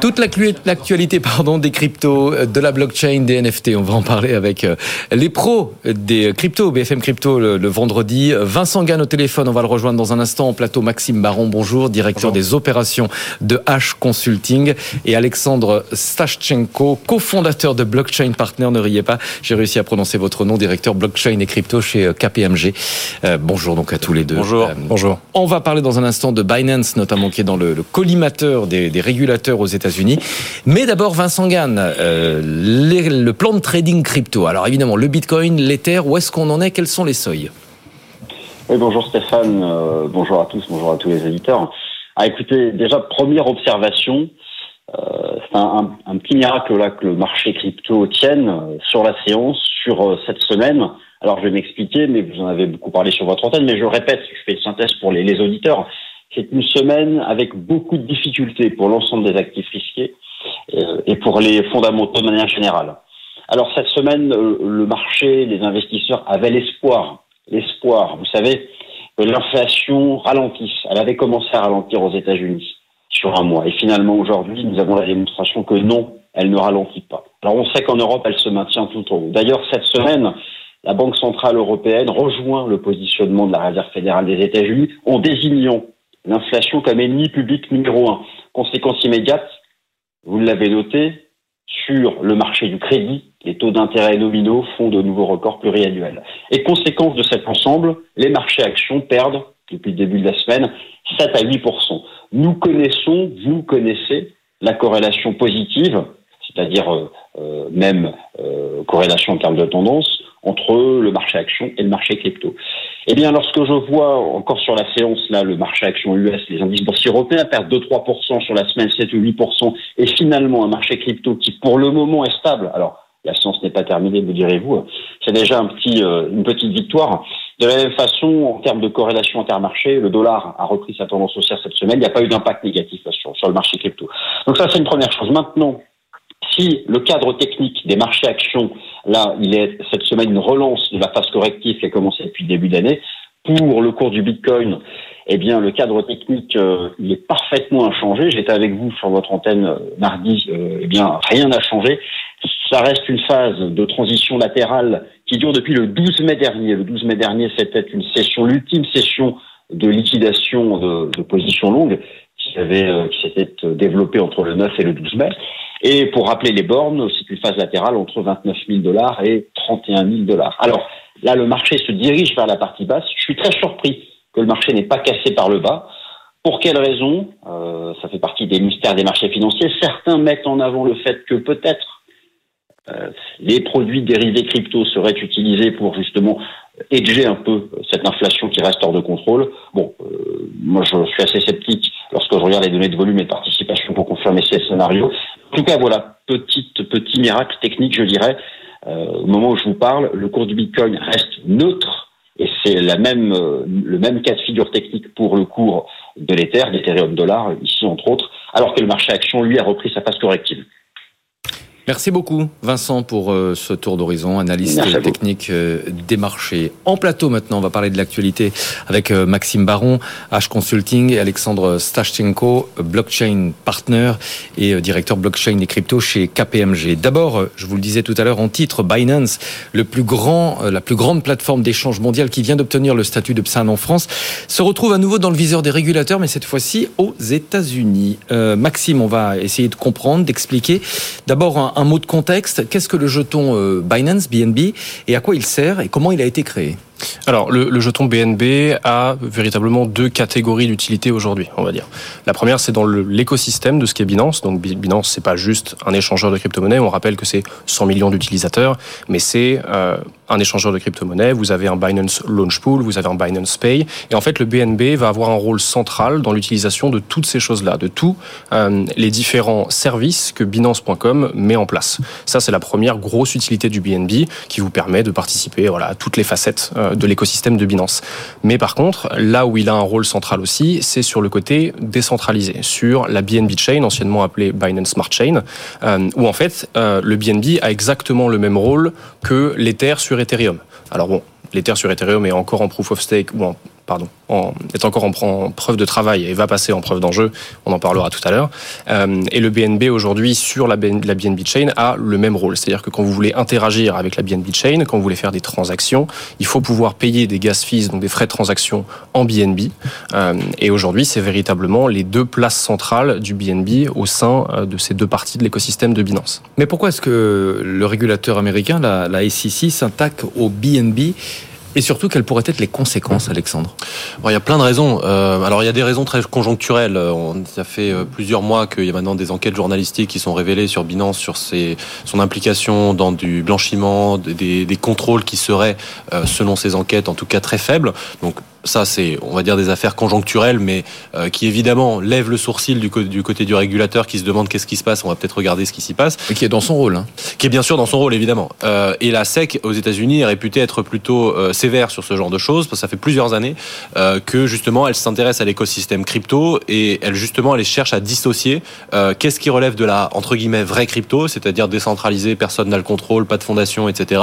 Toute l'actualité pardon, des cryptos, euh, de la blockchain, des NFT, on va en parler avec euh, les pros des cryptos, BFM Crypto le, vendredi. Vincent Gann au téléphone, on va le rejoindre dans un instant en plateau. Maxime Baron, bonjour, directeur des opérations de H Consulting. Et Alexandre Stashchenko, cofondateur de Blockchain Partner, ne riez pas, j'ai réussi à prononcer votre nom, directeur blockchain et crypto chez euh, KPMG. bonjour donc à tous les deux. Bonjour. bonjour. On va parler dans un instant de Binance, notamment qui est dans le, collimateur des, des régulateurs aux États-Unis unis Mais d'abord, Vincent Gann, euh, le plan de trading crypto. Alors évidemment, le Bitcoin, l'Ether, où est-ce qu'on en est? Quels sont les seuils? Oui, bonjour Stéphane, euh, bonjour à tous, bonjour à tous les éditeurs. Ah, écoutez, déjà, première observation, euh, c'est un, petit miracle là que le marché crypto tienne sur la séance, sur cette semaine. Alors, je vais m'expliquer, mais vous en avez beaucoup parlé sur votre antenne, mais je répète, je fais une synthèse pour les, les auditeurs. C'est une semaine avec beaucoup de difficultés pour l'ensemble des actifs risqués euh, et pour les fondamentaux de manière générale. Alors cette semaine, euh, le marché, les investisseurs avaient l'espoir, l'espoir, vous savez, que l'inflation ralentisse. Elle avait commencé à ralentir aux États-Unis sur un mois. Et finalement, aujourd'hui, nous avons la démonstration que non, elle ne ralentit pas. Alors on sait qu'en Europe, elle se maintient tout au haut. D'ailleurs, cette semaine, la Banque centrale européenne rejoint le positionnement de la Réserve fédérale des États-Unis en désignant l'inflation comme ennemi public numéro un. Conséquence immédiate, vous l'avez noté, sur le marché du crédit, les taux d'intérêt nominaux font de nouveaux records pluriannuels. Et conséquence de cet ensemble, les marchés actions perdent, depuis le début de la semaine, 7 à 8 Nous connaissons, vous connaissez, la corrélation positive, c'est-à-dire euh, euh, même euh, corrélation en termes de tendance, entre le marché action et le marché crypto. Eh bien, lorsque je vois encore sur la séance là le marché action US, les indices boursiers européens perdent 2-3% sur la semaine, 7 ou 8%, et finalement un marché crypto qui pour le moment est stable. Alors, la séance n'est pas terminée, me direz-vous. C'est déjà un petit, une petite victoire. De la même façon, en termes de corrélation intermarché, le dollar a repris sa tendance haussière cette semaine. Il n'y a pas eu d'impact négatif sur le marché crypto. Donc ça, c'est une première chose. Maintenant, si le cadre technique des marchés actions, là, il est cette semaine une relance de la phase corrective qui a commencé depuis le début d'année, pour le cours du Bitcoin, eh bien, le cadre technique, euh, il est parfaitement inchangé. J'étais avec vous sur votre antenne euh, mardi, euh, eh bien, rien n'a changé. Ça reste une phase de transition latérale qui dure depuis le 12 mai dernier. Le 12 mai dernier, c'était une session, l'ultime session de liquidation de, de positions longues qui avait, qui s'était développée entre le 9 et le 12 mai. Et pour rappeler les bornes, c'est une phase latérale entre 29 000 dollars et 31 000 dollars. Alors là, le marché se dirige vers la partie basse. Je suis très surpris que le marché n'ait pas cassé par le bas. Pour quelle raison? Euh, Ça fait partie des mystères des marchés financiers. Certains mettent en avant le fait que peut-être euh, les produits dérivés crypto seraient utilisés pour justement hedger un peu cette inflation qui reste hors de contrôle. Bon, euh, moi je suis assez sceptique lorsque je regarde les données de volume et de participation pour confirmer ces scénarios. En tout cas, voilà, petite, petit miracle technique, je dirais. Euh, au moment où je vous parle, le cours du Bitcoin reste neutre et c'est la même, euh, le même cas de figure technique pour le cours de l'Ether, d'Ethereum dollar, ici entre autres, alors que le marché action, lui, a repris sa phase corrective. Merci beaucoup, Vincent, pour euh, ce tour d'horizon, analyse technique euh, des marchés. En plateau maintenant, on va parler de l'actualité avec euh, Maxime Baron, H Consulting et Alexandre Stashchenko, blockchain partner et directeur blockchain et crypto chez KPMG. D'abord, je vous le disais tout à l'heure en titre, Binance, le plus grand, la plus grande plateforme d'échange mondial qui vient d'obtenir le statut de PSAN en France, se retrouve à nouveau dans le viseur des régulateurs, mais cette fois-ci aux États-Unis. Maxime, on va essayer de comprendre, d'expliquer. D'abord, un un mot de contexte. Qu'est-ce que le jeton euh, Binance, BNB, et à quoi il sert et comment il a été créé? Alors, le, jeton BNB a véritablement deux catégories d'utilité aujourd'hui, on va dire. La première, c'est dans l'écosystème de ce qu'est Binance. Donc, Binance, c'est pas juste un échangeur de crypto-monnaies. On rappelle que c'est 100 millions d'utilisateurs, mais c'est euh, un échangeur de crypto-monnaies. Vous avez un Binance Launch Pool, vous avez un Binance Pay. Et en fait, le BNB va avoir un rôle central dans l'utilisation de toutes ces choses-là, de tous euh, les différents services que Binance.com met en place. Ça, c'est la première grosse utilité du BNB qui vous permet de participer à toutes les facettes euh, de l'écosystème de Binance. Mais par contre, là où il a un rôle central aussi, c'est sur le côté décentralisé, sur la BNB Chain, anciennement appelée Binance Smart Chain, euh, où en fait euh, le BNB a exactement le même rôle que l'Ether sur Ethereum. Alors bon, l'Ether sur Ethereum est encore en proof of stake ou en pardon, est encore en, preuve de travail et va passer en preuve d'enjeu. On en parlera tout à l'heure. Euh, et le BNB aujourd'hui sur la, BNB Chain a le même rôle, c'est-à-dire que quand vous voulez interagir avec la BNB Chain, quand vous voulez faire des transactions, il faut pouvoir payer des gas fees, donc des frais de transaction en BNB. Euh, et aujourd'hui, c'est véritablement les deux places centrales du BNB au sein euh, de ces deux parties de l'écosystème de Binance. Mais pourquoi est-ce que le régulateur américain, la, la SEC, s'attaque au BNB et surtout, quelles pourraient être les conséquences, Alexandre Il y a plein de raisons. Euh, alors, il y a des raisons très conjoncturelles. On, ça fait euh, plusieurs mois qu'il y a maintenant des enquêtes journalistiques qui sont révélées sur Binance, sur ses, son implication dans du blanchiment, des, des contrôles qui seraient, euh, selon ces enquêtes, en tout cas très faibles. Donc, ça, c'est, on va dire, des affaires conjoncturelles, mais euh, qui évidemment lèvent le sourcil du, du, côté du régulateur, qui se demande qu'est-ce qui se passe. On va peut-être regarder ce qui s'y passe. Et qui est dans son rôle. Hein. Qui est bien sûr dans son rôle, évidemment. Euh, et la SEC aux États-Unis est réputée être plutôt euh, sévère sur ce genre de choses, parce que ça fait plusieurs années que justement elle s'intéresse à l'écosystème crypto et elle justement elle cherche à dissocier qu'est-ce qui relève de la entre guillemets vraie crypto, c'est-à-dire décentralisé, personne n'a le contrôle, pas de fondation, etc.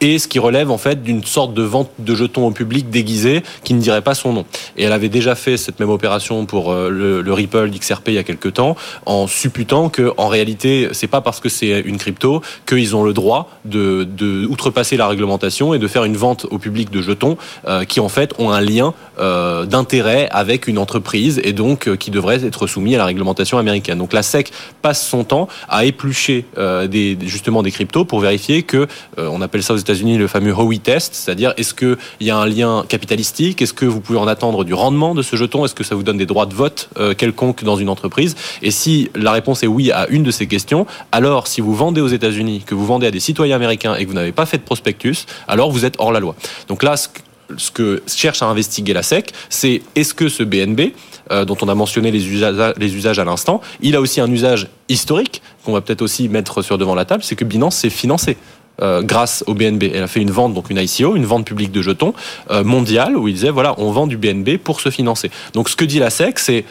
Et ce qui relève en fait d'une sorte de vente de jetons au public déguisé qui ne dirait pas son nom. Et elle avait déjà fait cette même opération pour euh, le, le Ripple d'XRP il y a quelques temps, en supputant que en réalité, c'est pas parce que c'est une crypto qu'ils ont le droit de, de, outrepasser la réglementation et de faire une vente au public de jetons euh, qui en fait ont un lien euh, d'intérêt avec une entreprise et donc qui devraient être soumis à la réglementation américaine. Donc la SEC passe son temps à éplucher des, justement des cryptos pour vérifier que, on appelle ça aux États-Unis le fameux Howey test, c'est-à-dire est-ce qu'il y a un lien capitalistique, est-ce que vous pouvez en attendre du rendement de ce jeton, est-ce que ça vous donne des droits de vote euh, quelconques dans une entreprise? Et si la réponse est oui à une de ces questions, alors si vous vendez aux États-Unis, que vous vendez à des citoyens américains et que vous n'avez pas fait de prospectus, alors vous êtes hors la loi. Donc là, ce que cherche à investiguer la SEC, c'est est-ce que ce BNB, euh, dont on a mentionné les usages, les usages à l'instant, il a aussi un usage historique qu'on va peut-être aussi mettre sur devant la table, c'est que Binance s'est financé. Euh, grâce au BNB. Elle a fait une vente, donc une ICO, une vente publique de jetons euh, mondiale, où il disait voilà, on vend du BNB pour se financer. Donc ce que dit la SEC, c'est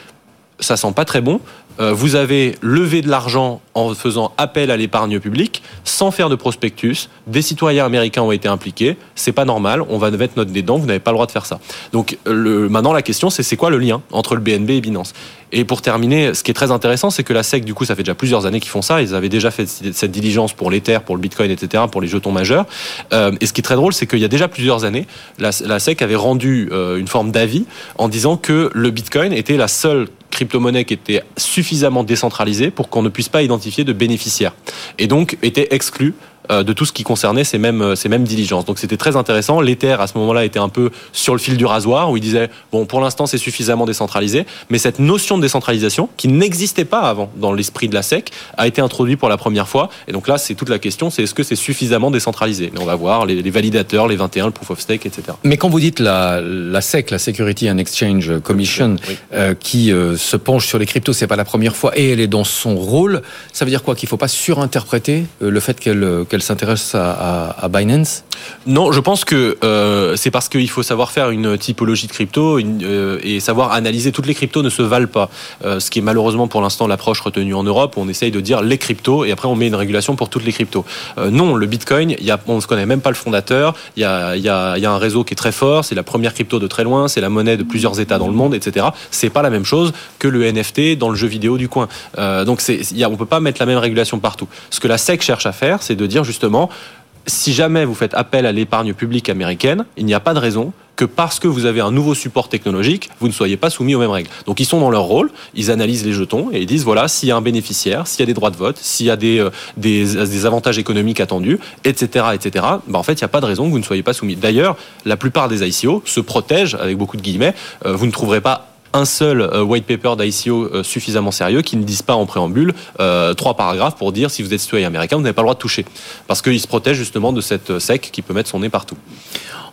ça sent pas très bon. Euh, vous avez levé de l'argent en faisant appel à l'épargne publique sans faire de prospectus. Des citoyens américains ont été impliqués. C'est pas normal. On va mettre notre nez Vous n'avez pas le droit de faire ça. Donc le, maintenant la question c'est c'est quoi le lien entre le BNB et Binance? Et pour terminer, ce qui est très intéressant, c'est que la SEC, du coup, ça fait déjà plusieurs années qu'ils font ça. Ils avaient déjà fait cette diligence pour l'Ether, pour le Bitcoin, etc., pour les jetons majeurs. Euh, et ce qui est très drôle, c'est qu'il y a déjà plusieurs années, la, SEC avait rendu euh, une forme d'avis en disant que le Bitcoin était la seule crypto-monnaie qui était suffisamment décentralisée pour qu'on ne puisse pas identifier de bénéficiaires. Et donc était exclu euh, de tout ce qui concernait ces mêmes, euh, ces mêmes diligences. Donc c'était très intéressant. L'Ether, à ce moment-là, était un peu sur le fil du rasoir, où il disait, bon, pour l'instant, c'est suffisamment décentralisé, mais cette notion de décentralisation, qui n'existait pas avant dans l'esprit de la SEC, a été introduite pour la première fois. Et donc là, c'est toute la question, c'est est-ce que c'est suffisamment décentralisé? Mais on va voir les, les, validateurs, les 21, le proof of stake, etc. Mais quand vous dites la, la SEC, la Security and Exchange Commission, oui. euh, qui euh, se penche sur les cryptos, c'est pas la première fois, et elle est dans son rôle, ça veut dire quoi? Qu'il faut pas surinterpréter euh, le fait qu'elle qu'elle s'intéresse à, Binance Non, je pense que euh, c'est parce qu'il faut savoir faire une typologie de crypto euh, et savoir analyser. Toutes les cryptos ne se valent pas. Euh, ce qui est malheureusement pour l'instant l'approche retenue en Europe. On essaye de dire les cryptos et après on met une régulation pour toutes les cryptos. Non, le Bitcoin, on ne connaît même pas le fondateur. Il y a, un réseau qui est très fort. C'est la première crypto de très loin. C'est la monnaie de plusieurs États dans le monde, etc. C'est pas la même chose que le NFT dans le jeu vidéo du coin. Donc y on peut pas mettre la même régulation partout. Ce que la SEC cherche à faire, c'est de dire justement, si jamais vous faites appel à l'épargne publique américaine, il n'y a pas de raison que parce que vous avez un nouveau support technologique, vous ne soyez pas soumis aux mêmes règles. Donc ils sont dans leur rôle, ils analysent les jetons et ils disent voilà, s'il y a un bénéficiaire, s'il y a des droits de vote, s'il y a des, euh, des, avantages économiques attendus, etc., etc., bah en fait, il n'y a pas de raison que vous ne soyez pas soumis. D'ailleurs, la plupart des ICO se protègent, avec beaucoup de guillemets, euh, vous ne trouverez pas un seul euh, white paper d'ICO euh, suffisamment sérieux qui ne dise pas en préambule euh, trois paragraphes pour dire si vous êtes citoyen américain, vous n'avez pas le droit de toucher. Parce qu'il se protège justement de cette SEC qui peut mettre son nez partout.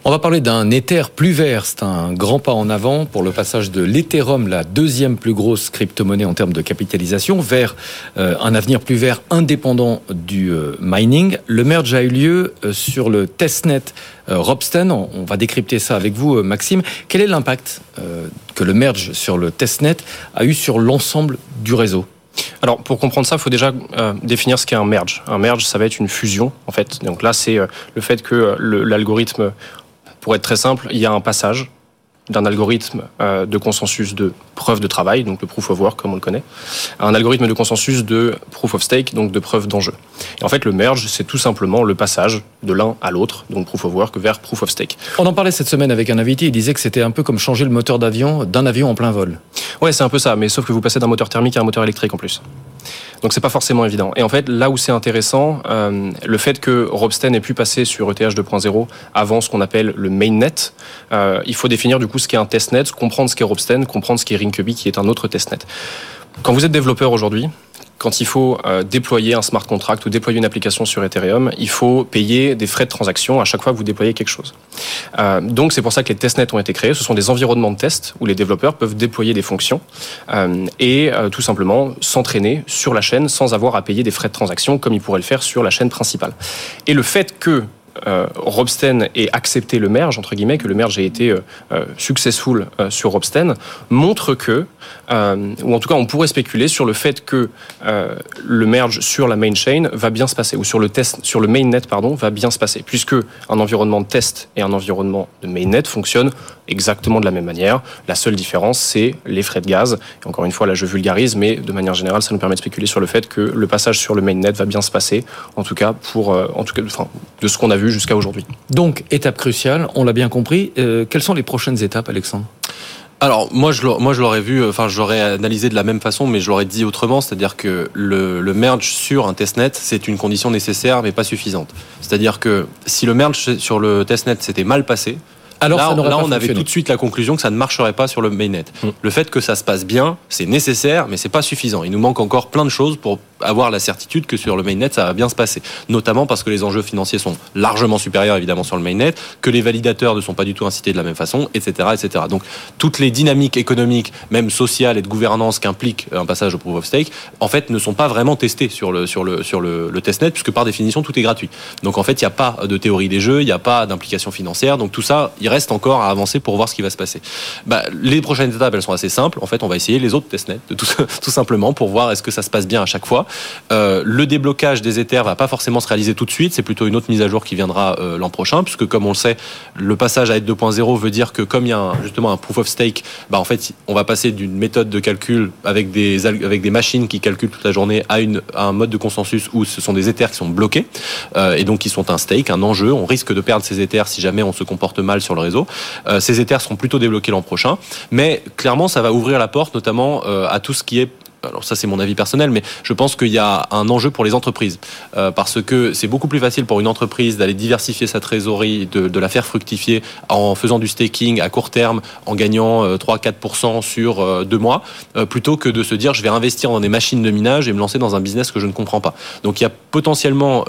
On va parler d'un Ether plus vert. C'est un grand pas en avant pour le passage de l'Ethereum, la deuxième plus grosse crypto-monnaie en termes de capitalisation, vers euh, un avenir plus vert indépendant du euh, mining. Le merge a eu lieu euh, sur le testnet Robsten. On va décrypter ça avec vous, Maxime. Quel est l'impact que le merge sur le testnet a eu sur l'ensemble du réseau? Alors pour comprendre ça, il faut déjà définir ce qu'est un merge. Un merge, ça va être une fusion en fait. Donc là, c'est le fait que l'algorithme, pour être très simple, il y a un passage d'un algorithme euh, de consensus de preuve de travail, donc le proof of work comme on le connaît, à un algorithme de consensus de proof of stake, donc de preuve d'enjeu. Et en fait, le merge, c'est tout simplement le passage de l'un à l'autre, donc proof of work vers proof of stake. On en parlait cette semaine avec un invité, il disait que c'était un peu comme changer le moteur d'avion d'un avion en plein vol. Ouais, c'est un peu ça, mais sauf que vous passez d'un moteur thermique à un moteur électrique en plus. Donc c'est pas forcément évident. Et en fait, là où c'est intéressant, euh, le fait que Robsten ait pu passer sur ETH 2.0 avant ce qu'on appelle le mainnet, euh, il faut définir du coup ce qu'est un testnet, comprendre ce qu'est Robsten, comprendre ce qu'est Ringkubit qui est un autre testnet. Quand vous êtes développeur aujourd'hui, quand il faut euh, déployer un smart contract ou déployer une application sur Ethereum, il faut payer des frais de transaction à chaque fois que vous déployez quelque chose. Euh, donc c'est pour ça que les testnets ont été créés. Ce sont des environnements de test où les développeurs peuvent déployer des fonctions euh, et tout simplement s'entraîner sur la chaîne sans avoir à payer des frais de transaction comme ils pourraient le faire sur la chaîne principale. Et le fait que euh, Robsten ait accepté le merge, entre guillemets, que le merge ait été euh, euh, successful sur Robsten, montre que, ou en tout cas on pourrait spéculer sur le fait que le merge sur la main chain va bien se passer, ou sur le test, sur le mainnet, pardon, va bien se passer, puisque un environnement de test et un environnement de mainnet fonctionnent exactement de la même manière. La seule différence, c'est les frais de gaz. Et encore une fois, là je vulgarise, mais de manière générale, ça nous permet de spéculer sur le fait que le passage sur le mainnet va bien se passer, en tout cas pour, en tout cas, enfin, de ce qu'on a vu jusqu'à aujourd'hui. Donc, étape cruciale, on l'a bien compris. Euh, quelles sont les prochaines étapes, Alexandre? Alors moi je moi je l'aurais vu, enfin je l'aurais analysé de la même façon, mais je l'aurais dit autrement, c'est-à-dire que le, le, merge sur un testnet c'est une condition nécessaire mais pas suffisante. C'est-à-dire que si le merge sur le testnet s'était mal passé, alors là, on avait tout de suite la conclusion que ça ne marcherait pas sur le mainnet. Mm. Le fait que ça se passe bien, c'est nécessaire, mais c'est pas suffisant. Il nous manque encore plein de choses pour avoir la certitude que sur le mainnet, ça va bien se passer. Notamment parce que les enjeux financiers sont largement supérieurs, évidemment, sur le mainnet, que les validateurs ne sont pas du tout incités de la même façon, etc., etc. Donc, toutes les dynamiques économiques, même sociales et de gouvernance qu'implique un passage au proof of stake, en fait, ne sont pas vraiment testées sur le, sur le, sur le, le testnet, puisque par définition, tout est gratuit. Donc, en fait, il n'y a pas de théorie des jeux, il n'y a pas d'implication financière. Donc, tout ça, il reste encore à avancer pour voir ce qui va se passer. Bah, les prochaines étapes, elles sont assez simples. En fait, on va essayer les autres testnets, tout, tout simplement, pour voir est-ce que ça se passe bien à chaque fois. Euh, le déblocage des Ethers va pas forcément se réaliser tout de suite. C'est plutôt une autre mise à jour qui viendra euh, l'an prochain, puisque comme on le sait, le passage à ETH 2.0 veut dire que comme il y a justement un proof of stake, bah en fait, on va passer d'une méthode de calcul avec des avec des machines qui calculent toute la journée à une un mode de consensus où ce sont des Ethers qui sont bloqués euh, et donc qui sont un stake, un enjeu. On risque de perdre ces Ethers si jamais on se comporte mal sur le réseau. ces Ethers seront plutôt débloqués l'an prochain, mais clairement, ça va ouvrir la porte notamment à tout ce qui est alors ça c'est mon avis personnel, mais je pense qu'il y a un enjeu pour les entreprises euh, parce que c'est beaucoup plus facile pour une entreprise d'aller diversifier sa trésorerie, de, la faire fructifier en faisant du staking à court terme, en gagnant 3-4% euh, sur euh, deux mois, plutôt que de se dire je vais investir dans des machines de minage et me lancer dans un business que je ne comprends pas. Donc il y a potentiellement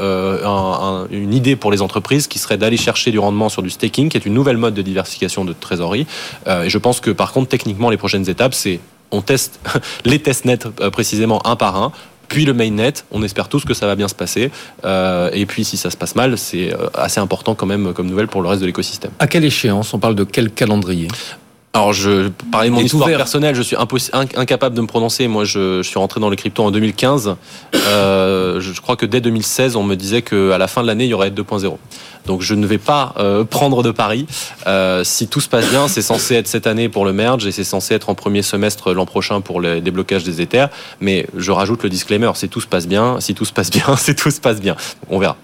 une idée pour les entreprises qui serait d'aller chercher du rendement sur du staking, qui est une nouvelle mode de diversification de trésorerie. et je pense que par contre techniquement les prochaines étapes c'est on teste les testnets euh, précisément un par un puis le mainnet. On espère tous que ça va bien se passer. Euh, et puis, si ça se passe mal, c'est euh, assez important quand même comme nouvelle pour le reste de l'écosystème. À quelle échéance? On parle de quel calendrier? Alors, je de mon histoire personnelle, je suis incapable de me prononcer. Moi, je, suis rentré dans les cryptos en 2015. Euh, je crois que dès 2016, on me disait qu'à la fin de l'année, il y aurait 2.0. Donc, je ne vais pas euh, prendre de pari. Euh, si tout se passe bien, c'est censé être cette année pour le merge et c'est censé être en premier semestre l'an prochain pour le déblocage des Ethers. Mais je rajoute le disclaimer, si tout se passe bien, si tout se passe bien, si tout se passe bien. On verra.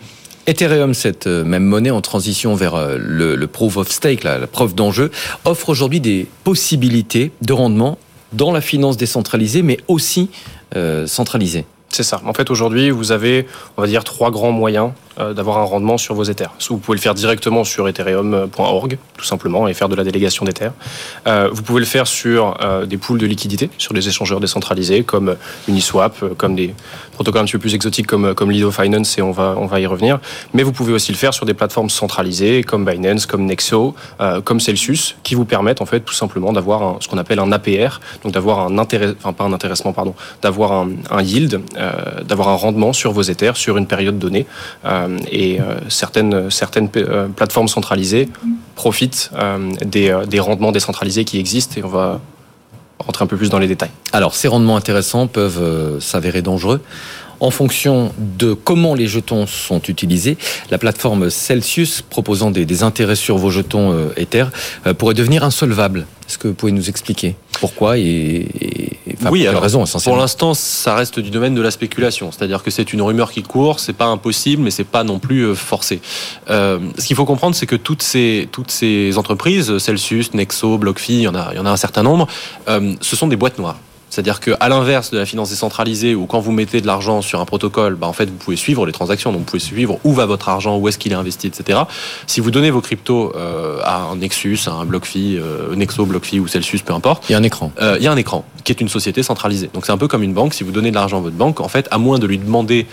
Ethereum, cette euh, même monnaie en transition vers euh, le, proof of stake, la, preuve d'enjeu, offre aujourd'hui des possibilités de rendement dans la finance décentralisée, mais aussi euh, centralisée. C'est ça. En fait, aujourd'hui, vous avez, on va dire, trois grands moyens d'avoir un rendement sur vos Ethers. Vous pouvez le faire directement sur ethereum.org, tout simplement, et faire de la délégation d'Ether. Euh, vous pouvez le faire sur euh, des pools de liquidités, sur des échangeurs décentralisés comme Uniswap, comme des protocoles un petit peu plus exotiques comme, comme Lido Finance, et on va, on va y revenir. Mais vous pouvez aussi le faire sur des plateformes centralisées comme Binance, comme Nexo, comme Celsius, qui vous permettent en fait tout simplement d'avoir ce qu'on appelle un APR, donc d'avoir un intérêt, enfin pas un intéressement, pardon, d'avoir un, yield, d'avoir un rendement sur vos Ethers sur une période donnée. Euh, et euh, certaines, certaines euh, plateformes centralisées profitent des, des rendements décentralisés qui existent et on va rentrer un peu plus dans les détails. Alors, ces rendements intéressants peuvent s'avérer dangereux. en fonction de comment les jetons sont utilisés. La plateforme Celsius, proposant des, intérêts sur vos jetons euh, Ether, euh, pourrait devenir insolvable. Est-ce que vous pouvez nous expliquer pourquoi et, oui, alors raison Pour l'instant, ça reste du domaine de la spéculation, c'est-à-dire que c'est une rumeur qui court, c'est pas impossible, mais c'est pas non plus euh, forcé. Euh, ce qu'il faut comprendre, c'est que toutes ces toutes ces entreprises, Celsius, Nexo, BlockFi, il y en a il y en a un certain nombre, euh, ce sont des boîtes noires. C'est-à-dire qu'à l'inverse de la finance décentralisée, où quand vous mettez de l'argent sur un protocole, bah en fait, vous pouvez suivre les transactions, donc vous pouvez suivre où va votre argent, où est-ce qu'il est investi, etc. Si vous donnez vos cryptos euh, à un Nexus, à un BlockFi, euh, Nexo, BlockFi ou Celsius, peu importe. Il y a un écran. Euh, il y a un écran qui est une société centralisée. Donc c'est un peu comme une banque. Si vous donnez de l'argent à votre banque, en fait, à moins de lui demander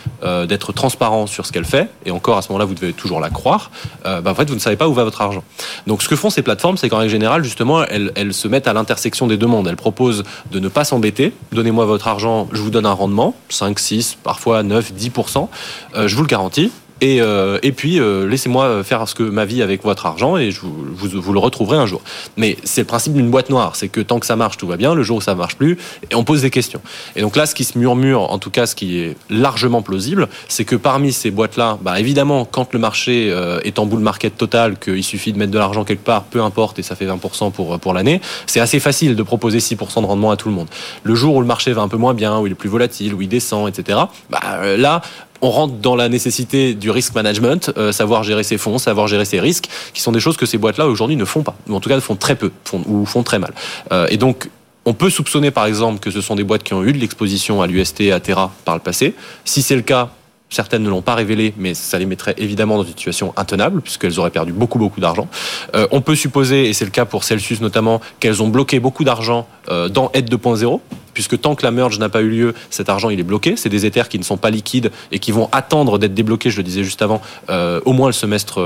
d'être transparent sur ce qu'elle fait, et encore à ce moment-là, vous devez toujours la croire, bah, en fait, vous ne savez pas où va votre argent. Donc ce que font ces plateformes, c'est qu'en règle générale, justement, elles, elles se mettent à l'intersection des deux mondes. Elles proposent de ne pas s'embêter. Donnez-moi votre argent, je vous donne un rendement, 5, 6, parfois 9, 10%. Euh, je vous le garantis. Et, euh, et puis, euh, laissez-moi faire ce que ma vie avec votre argent et je vous, le retrouverez un jour. Mais c'est le principe d'une boîte noire, c'est que tant que ça marche, tout va bien. Le jour où ça marche plus, et on pose des questions. Et donc là, ce qui se murmure, en tout cas, ce qui est largement plausible, c'est que parmi ces boîtes-là, bah, évidemment, quand le marché euh, est en bull market total, qu'il suffit de mettre de l'argent quelque part, peu importe, et ça fait 20% pour pour l'année, c'est assez facile de proposer 6% de rendement à tout le monde. Le jour où le marché va un peu moins bien, où il est plus volatile, où il descend, etc. Bah, là, on rentre dans la nécessité du risk management, euh, savoir gérer ses fonds, savoir gérer ses risques, qui sont des choses que ces boîtes-là aujourd'hui ne font pas, ou en tout cas font très peu, ou font très mal. Euh, et donc, on peut soupçonner par exemple que ce sont des boîtes qui ont eu de l'exposition à l'UST, à Terra par le passé. Si c'est le cas, Certaines ne l'ont pas révélé, mais ça les mettrait évidemment dans une situation intenable, puisqu'elles auraient perdu beaucoup, beaucoup d'argent. Euh, on peut supposer, et c'est le cas pour Celsius notamment, qu'elles ont bloqué beaucoup d'argent euh, dans Aide 2.0, puisque tant que la merge n'a pas eu lieu, cet argent il est bloqué. C'est des Ethers qui ne sont pas liquides et qui vont attendre d'être débloqués, je le disais juste avant, euh, au moins le semestre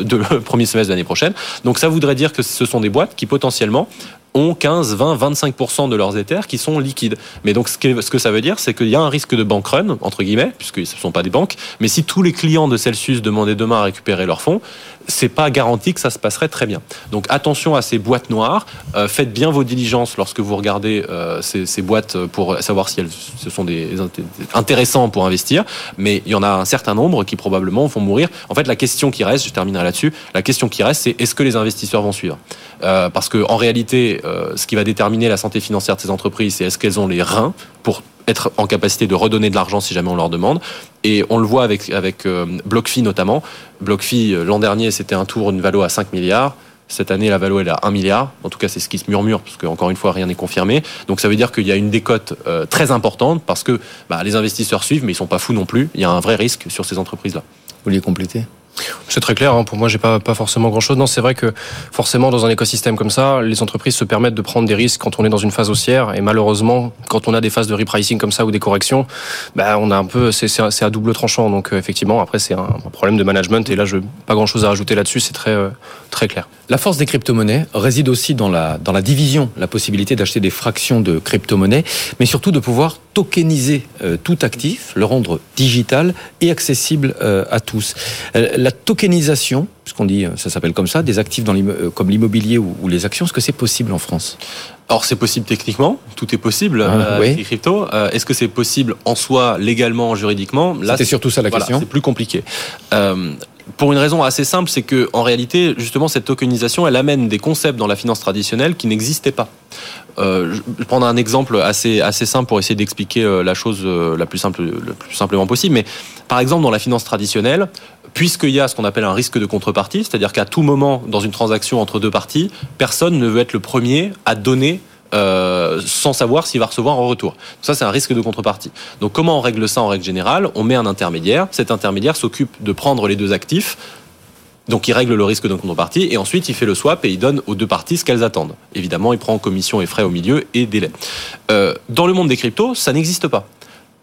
de premier semestre de l'année prochaine. Donc ça voudrait dire que ce sont des boîtes qui potentiellement ont 15, 20, 25% de leurs Ethers qui sont liquides. Mais donc, ce que, ça veut dire, c'est qu'il y a un risque de bank run, entre guillemets, puisque ce ne sont pas des banques. Mais si tous les clients de Celsius demandaient demain à récupérer leurs fonds, c'est pas garanti que ça se passerait très bien. Donc attention à ces boîtes noires. Euh, faites bien vos diligences lorsque vous regardez euh, ces, boîtes pour savoir si elles ce sont des intéressants pour investir. Mais il y en a un certain nombre qui probablement vont mourir. En fait, la question qui reste, je terminerai là-dessus. La question qui reste, c'est est-ce que les investisseurs vont suivre? Euh, Parce que en réalité, ce qui va déterminer la santé financière de ces entreprises, c'est est-ce qu'elles ont les reins pour être en capacité de redonner de l'argent si jamais on leur demande. Et on le voit avec, euh, BlockFi notamment. BlockFi, l'an dernier, c'était un tour, une valo à 5 milliards. Cette année, la valo elle est à 1 milliard. En tout cas, c'est ce qui se murmure, parce qu'encore une fois, rien n'est confirmé. Donc ça veut dire qu'il y a une décote très importante, parce que bah, les investisseurs suivent, mais ils sont pas fous non plus. Il y a un vrai risque sur ces entreprises-là. Vous vouliez compléter c'est très clair. Hein. Pour moi, j'ai pas pas forcément grand chose. Non, c'est vrai que forcément, dans un écosystème comme ça, les entreprises se permettent de prendre des risques quand on est dans une phase haussière. Et malheureusement, quand on a des phases de repricing comme ça ou des corrections, bah, on a un peu, c'est à double tranchant. Donc euh, effectivement, après, c'est un problème de management. Et là, je pas grand chose à rajouter là-dessus. C'est très euh, très clair. La force des crypto-monnaies réside aussi dans la dans la division, la possibilité d'acheter des fractions de crypto-monnaies, mais surtout de pouvoir tokeniser euh, tout actif, le rendre digital et accessible à tous la tokenisation, puisqu'on dit, ça s'appelle comme ça, des actifs dans euh, comme l'immobilier ou, les actions, est-ce que c'est possible en France? Alors c'est possible techniquement, tout est possible ah, euh, crypto. Euh, est-ce que c'est possible en soi, légalement, juridiquement? Là, c'est surtout ça la question. C'est plus compliqué. pour une raison assez simple, c'est que en réalité, justement, cette tokenisation, elle amène des concepts dans la finance traditionnelle qui n'existaient pas. Euh, je vais prendre un exemple assez assez simple pour essayer d'expliquer la chose la plus simple le plus simplement possible. Mais par exemple, dans la finance traditionnelle, puisqu'il y a ce qu'on appelle un risque de contrepartie, c'est-à-dire qu'à tout moment dans une transaction entre deux parties, personne ne veut être le premier à donner euh, sans savoir s'il va recevoir en retour. Ça, c'est un risque de contrepartie. Donc, comment on règle ça en règle générale? On met un intermédiaire. Cet intermédiaire s'occupe de prendre les deux actifs. Donc, il règle le risque de contrepartie et ensuite il fait le swap et il donne aux deux parties ce qu'elles attendent. Évidemment, il prend commission et frais au milieu et délai. Euh, dans le monde des cryptos, ça n'existe pas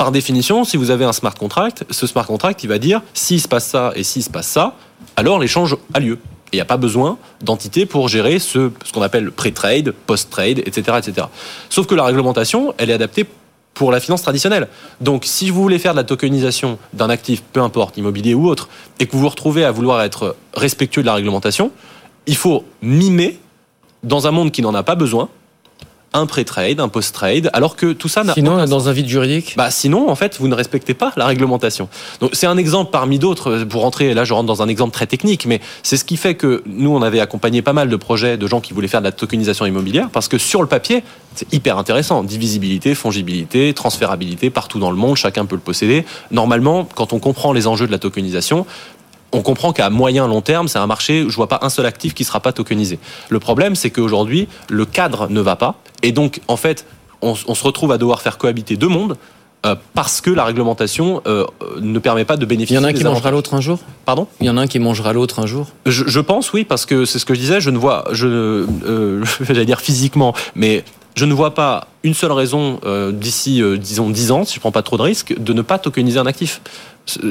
par définition, si vous avez un smart contract, ce smart contract, il va dire s'il se passe ça et s'il se passe ça, alors l'échange a lieu. Et il n'y a pas besoin d'entité pour gérer ce, ce qu'on appelle pré-trade, post-trade, etc., etc. Sauf que la réglementation, elle est adaptée pour la finance traditionnelle. Donc, si vous voulez faire de la tokenisation d'un actif, peu importe, immobilier ou autre, et que vous vous retrouvez à vouloir être respectueux de la réglementation, il faut mimer, dans un monde qui n'en a pas besoin, un pré-trade, un post-trade, alors que tout ça n'a Sinon, dans un vide juridique? Bah sinon, en fait, vous ne respectez pas la réglementation. Donc c'est un exemple parmi d'autres. Pour rentrer, là, je rentre dans un exemple très technique, mais c'est ce qui fait que nous, on avait accompagné pas mal de projets de gens qui voulaient faire de la tokenisation immobilière, parce que sur le papier, c'est hyper intéressant. Divisibilité, fongibilité, transférabilité, partout dans le monde, chacun peut le posséder. Normalement, quand on comprend les enjeux de la tokenisation, on comprend qu'à moyen long terme, c'est un marché je vois pas un seul actif qui sera pas tokenisé. Le problème, c'est qu'aujourd'hui, le cadre ne va pas, et donc en fait, on, se retrouve à devoir faire cohabiter deux mondes. Euh, parce que la réglementation euh, ne permet pas de bénéficier. Il y en a un qui mangera l'autre un jour? Pardon? Il y en a un qui mangera l'autre un jour? Je, pense oui, parce que c'est ce que je disais. Je ne vois, je, euh, j'allais dire physiquement, mais je ne vois pas une seule raison d'ici, disons, 10 ans, si je prends pas trop de risques, de ne pas tokeniser un actif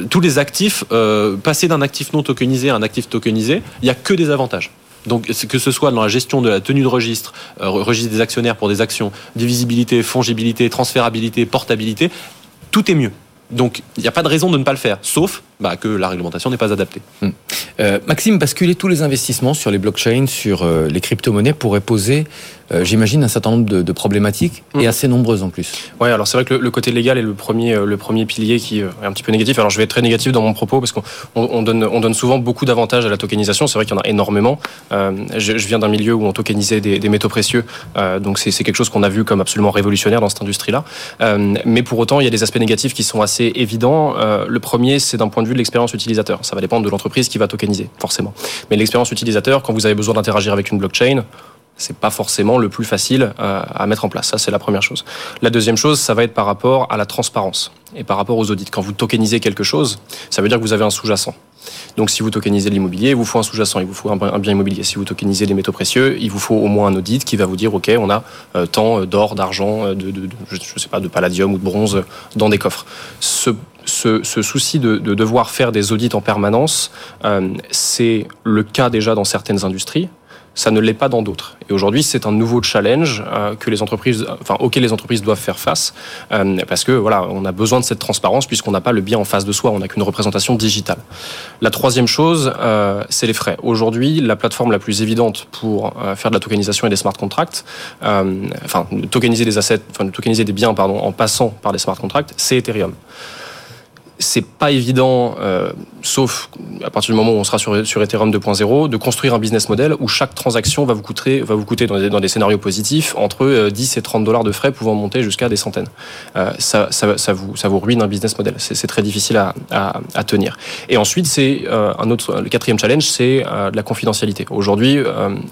tous les actifs, euh, passer d'un actif non tokenisé à un actif tokenisé, il n'y a que des avantages. Donc que ce soit dans la gestion de la tenue de registre, euh, registre des actionnaires pour des actions, divisibilité, fongibilité, transférabilité, portabilité, tout est mieux. Donc il n'y a pas de raison de ne pas le faire, sauf bah, que la réglementation n'est pas adaptée. Hmm. Euh, Maxime, basculer tous les investissements sur les blockchains, sur euh, les crypto-monnaies pourrait poser, euh, j'imagine, un certain nombre de, problématiques et hmm. assez nombreuses en plus. Oui, alors c'est vrai que le, côté légal est le premier, le premier pilier qui est un petit peu négatif. Alors je vais être très négatif dans mon propos parce qu'on donne, on donne souvent beaucoup d'avantages à la tokenisation. C'est vrai qu'il y en a énormément. Je, viens d'un milieu où on tokenisait des, métaux précieux, donc c'est quelque chose qu'on a vu comme absolument révolutionnaire dans cette industrie-là. mais pour autant, il y a des aspects négatifs qui sont assez évidents. le premier, c'est d'un point de vue de l'expérience utilisateur. Ça va dépendre de l'entreprise qui va tokeniser, forcément. Mais l'expérience utilisateur, quand vous avez besoin d'interagir avec une blockchain, c'est pas forcément le plus facile euh, à mettre en place. Ça, c'est la première chose. La deuxième chose, ça va être par rapport à la transparence et par rapport aux audits. Quand vous tokenisez quelque chose, ça veut dire que vous avez un sous-jacent. Donc, si vous tokenisez l'immobilier, il vous faut un sous-jacent, il vous faut un bien immobilier. Si vous tokenisez les métaux précieux, il vous faut au moins un audit qui va vous dire, OK, on a euh, tant d'or, d'argent, de, de, je sais pas, de palladium ou de bronze dans des coffres. Ce ce, souci de, devoir faire des audits en permanence, euh, c'est le cas déjà dans certaines industries. Ça ne l'est pas dans d'autres. Et aujourd'hui, c'est un nouveau challenge euh, que les entreprises, enfin, auquel les entreprises doivent faire face, euh, parce que voilà, on a besoin de cette transparence puisqu'on n'a pas le bien en face de soi, on n'a qu'une représentation digitale. La troisième chose, c'est les frais. Aujourd'hui, la plateforme la plus évidente pour faire de la tokenisation et des smart contracts, enfin, tokeniser des assets, enfin, tokeniser des biens, pardon, en passant par des smart contracts, c'est Ethereum c'est pas évident, euh, sauf à partir du moment où on sera sur, Ethereum 2.0, de construire un business model où chaque transaction va vous coûter, dans des, scénarios positifs entre 10 euh, et 30 dollars de frais pouvant monter jusqu'à des centaines. Euh, ça, vous, ruine un business model. C'est très difficile à, tenir. Et ensuite, c'est un autre, le quatrième challenge, c'est euh, la confidentialité. Aujourd'hui,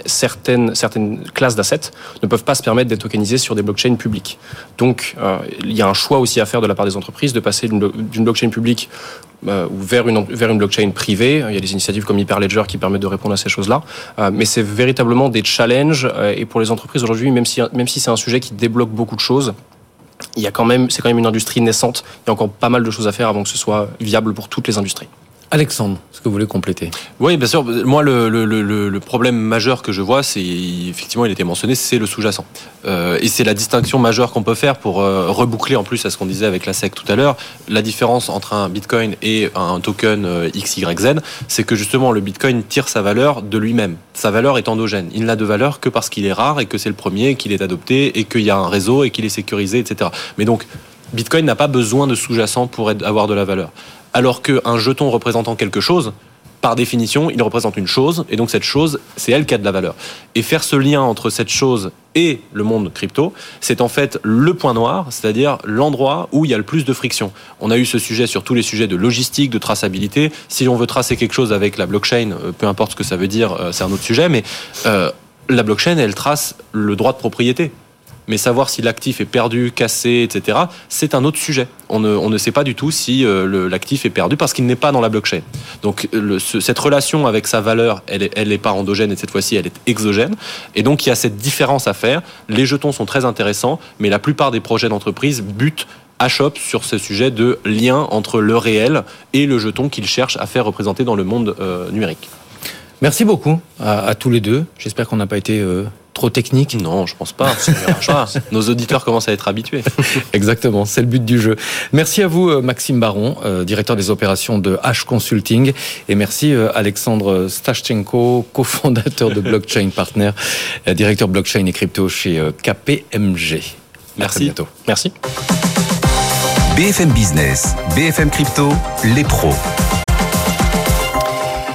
certaines, certaines classes d'assets ne peuvent pas se permettre d'être tokenisées sur des blockchains publiques. Donc, il y a un choix aussi à faire de la part des entreprises de passer d'une blockchain publique euh, ou vers une, blockchain privée. Il y a des initiatives comme Hyperledger qui permettent de répondre à ces choses-là. Euh, mais c'est véritablement des challenges. Euh, et pour les entreprises aujourd'hui, même si, c'est un sujet qui débloque beaucoup de choses, c'est quand même une industrie naissante. Il y a encore pas mal de choses à faire avant que ce soit viable pour toutes les industries. Alexandre, est-ce que vous voulez compléter Oui, bien sûr. Moi, le, problème majeur que je vois, c'est effectivement, il était mentionné, c'est le sous-jacent. Euh, et c'est la distinction majeure qu'on peut faire pour euh, reboucler en plus à ce qu'on disait avec la SEC tout à l'heure. La différence entre un Bitcoin et un token euh, XYZ, c'est que justement, le Bitcoin tire sa valeur de lui-même. Sa valeur est endogène. Il n'a de valeur que parce qu'il est rare et que c'est le premier, qu'il est adopté et qu'il y a un réseau et qu'il est sécurisé, etc. Mais donc, Bitcoin n'a pas besoin de sous-jacent pour avoir de la valeur alors qu'un jeton représentant quelque chose, par définition, il représente une chose, et donc cette chose, c'est elle qui a de la valeur. Et faire ce lien entre cette chose et le monde crypto, c'est en fait le point noir, c'est-à-dire l'endroit où il y a le plus de friction. On a eu ce sujet sur tous les sujets de logistique, de traçabilité. Si on veut tracer quelque chose avec la blockchain, euh, peu importe ce que ça veut dire, euh, c'est un autre sujet, mais euh, la blockchain, elle trace le droit de propriété mais savoir si l'actif est perdu, cassé, etc., c'est un autre sujet. On ne, sait pas du tout si euh, l'actif est perdu parce qu'il n'est pas dans la blockchain. Donc cette relation avec sa valeur, elle n'est pas endogène et cette fois-ci, elle est exogène. Et donc il y a cette différence à faire. Les jetons sont très intéressants, mais la plupart des projets d'entreprise butent à Shop sur ce sujet de lien entre le réel et le jeton qu'ils cherchent à faire représenter dans le monde euh, numérique. Merci beaucoup à, tous les deux. J'espère qu'on n'a pas été euh, trop technique Non, je pense pas. Nos auditeurs commencent à être habitués. Exactement, c'est le but du jeu. Merci à vous, euh, Maxime Baron, euh, directeur des opérations de H Consulting. Et merci, euh, Alexandre Stashchenko, cofondateur de Blockchain Partner, directeur blockchain et crypto chez KPMG. Merci. À bientôt. Merci. BFM Business, BFM Crypto, les pros.